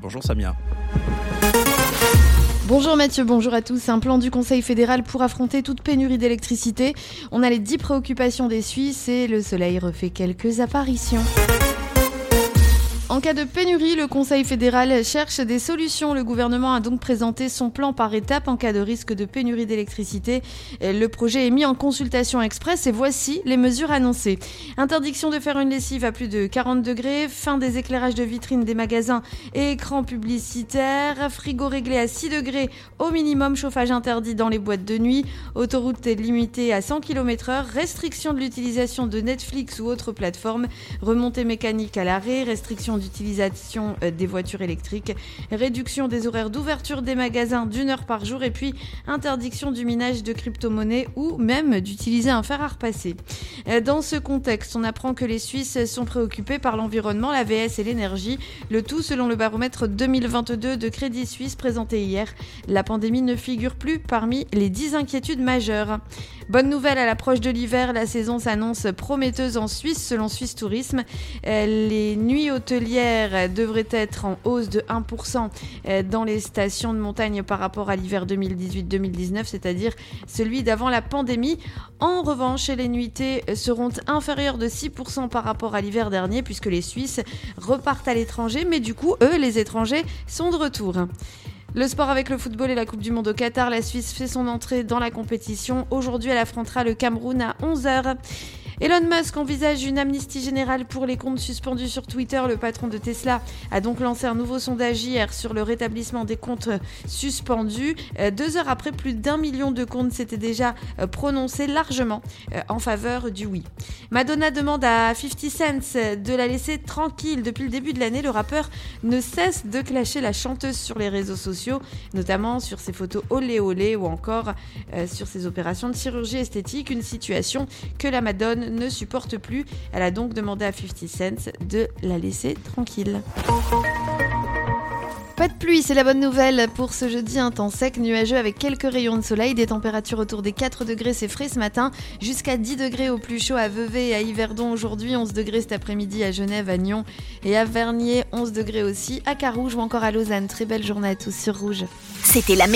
Bonjour Samia. Bonjour Mathieu, bonjour à tous. Un plan du Conseil fédéral pour affronter toute pénurie d'électricité. On a les 10 préoccupations des Suisses et le soleil refait quelques apparitions. En cas de pénurie, le Conseil fédéral cherche des solutions. Le gouvernement a donc présenté son plan par étapes en cas de risque de pénurie d'électricité. Le projet est mis en consultation express et voici les mesures annoncées. Interdiction de faire une lessive à plus de 40 degrés, fin des éclairages de vitrines des magasins et écrans publicitaires, frigo réglé à 6 degrés au minimum, chauffage interdit dans les boîtes de nuit, autoroute limitée à 100 km/h, restriction de l'utilisation de Netflix ou autres plateformes, remontée mécanique à l'arrêt, restriction d'utilisation euh, des voitures électriques, réduction des horaires d'ouverture des magasins d'une heure par jour et puis interdiction du minage de crypto-monnaies ou même d'utiliser un fer à repasser. Euh, dans ce contexte, on apprend que les Suisses sont préoccupés par l'environnement, la VS et l'énergie, le tout selon le baromètre 2022 de Crédit Suisse présenté hier. La pandémie ne figure plus parmi les 10 inquiétudes majeures. Bonne nouvelle à l'approche de l'hiver, la saison s'annonce prometteuse en Suisse selon Suisse Tourisme. Euh, les nuits hôtelières devrait être en hausse de 1% euh, dans les stations de montagne par rapport à l'hiver 2018-2019, c'est-à-dire celui d'avant la pandémie. En revanche, les nuitées seront inférieures de 6% par rapport à l'hiver dernier puisque les Suisses repartent à l'étranger, mais du coup, eux, les étrangers, sont de retour. Le sport avec le football et la Coupe du Monde au Qatar, la Suisse fait son entrée dans la compétition. Aujourd'hui, elle affrontera le Cameroun à 11h. Elon Musk envisage une amnistie générale pour les comptes suspendus sur Twitter. Le patron de Tesla a donc lancé un nouveau sondage hier sur le rétablissement des comptes suspendus. Euh, deux heures après, plus d'un million de comptes s'étaient déjà euh, prononcés largement euh, en faveur du oui. Madonna demande à 50 Cent de la laisser tranquille. Depuis le début de l'année, le rappeur ne cesse de clasher la chanteuse sur les réseaux sociaux, notamment sur ses photos olé olé ou encore sur ses opérations de chirurgie esthétique, une situation que la Ne supporte plus. Elle a donc demandé à 50 Cent de la laisser tranquille. Pas de pluie, c'est la bonne nouvelle pour ce jeudi, un temps sec, nuageux avec quelques rayons de soleil, des températures autour des 4 degrés, c'est frais ce matin, jusqu'à 10 degrés au plus chaud à Vevey et à Yverdon aujourd'hui, 11 degrés cet après-midi à Genève, à Nyon et à Vernier, 11 degrés aussi, à Carouge ou encore à Lausanne. Très belle journée à tous sur Rouge. C'était la